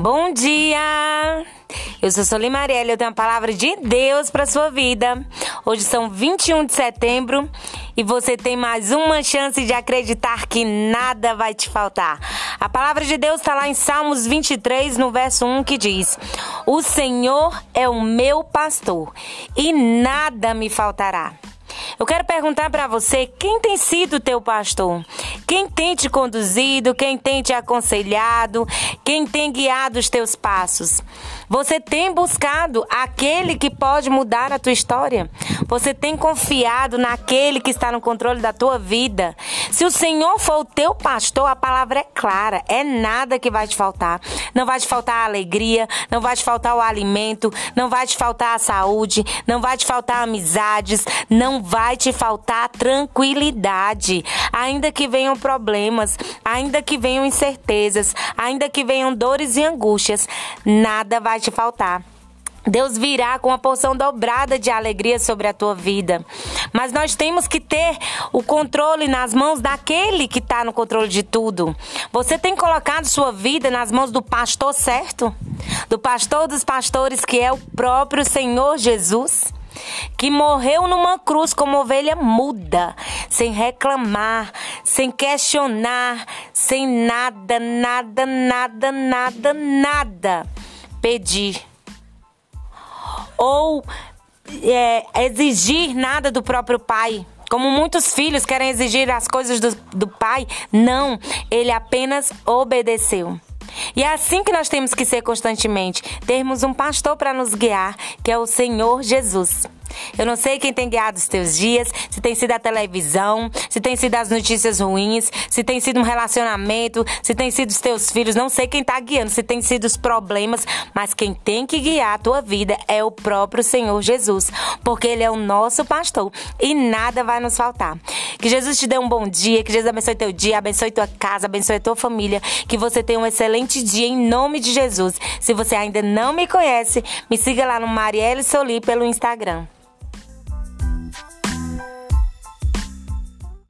Bom dia! Eu sou Solim Marielle, eu tenho a palavra de Deus para sua vida. Hoje são 21 de setembro e você tem mais uma chance de acreditar que nada vai te faltar. A palavra de Deus está lá em Salmos 23, no verso 1, que diz: O Senhor é o meu pastor e nada me faltará. Eu quero perguntar para você quem tem sido teu pastor? Quem tem te conduzido, quem tem te aconselhado, quem tem guiado os teus passos? Você tem buscado aquele que pode mudar a tua história? Você tem confiado naquele que está no controle da tua vida? Se o Senhor for o teu pastor, a palavra é clara, é nada que vai te faltar. Não vai te faltar a alegria, não vai te faltar o alimento, não vai te faltar a saúde, não vai te faltar amizades, não vai te faltar tranquilidade. Ainda que venham problemas, ainda que venham incertezas, ainda que venham dores e angústias, nada vai te faltar. Deus virá com uma porção dobrada de alegria sobre a tua vida. Mas nós temos que ter o controle nas mãos daquele que está no controle de tudo. Você tem colocado sua vida nas mãos do pastor certo? Do pastor dos pastores, que é o próprio Senhor Jesus? que morreu numa cruz como ovelha muda, sem reclamar, sem questionar, sem nada, nada, nada, nada, nada pedir ou é, exigir nada do próprio pai. Como muitos filhos querem exigir as coisas do, do pai, não, ele apenas obedeceu. E é assim que nós temos que ser constantemente: termos um pastor para nos guiar, que é o Senhor Jesus. Eu não sei quem tem guiado os teus dias, se tem sido a televisão, se tem sido as notícias ruins, se tem sido um relacionamento, se tem sido os teus filhos, não sei quem está guiando, se tem sido os problemas, mas quem tem que guiar a tua vida é o próprio Senhor Jesus, porque Ele é o nosso pastor e nada vai nos faltar. Que Jesus te dê um bom dia, que Jesus abençoe teu dia, abençoe tua casa, abençoe tua família, que você tenha um excelente dia em nome de Jesus. Se você ainda não me conhece, me siga lá no Marielle Soli pelo Instagram.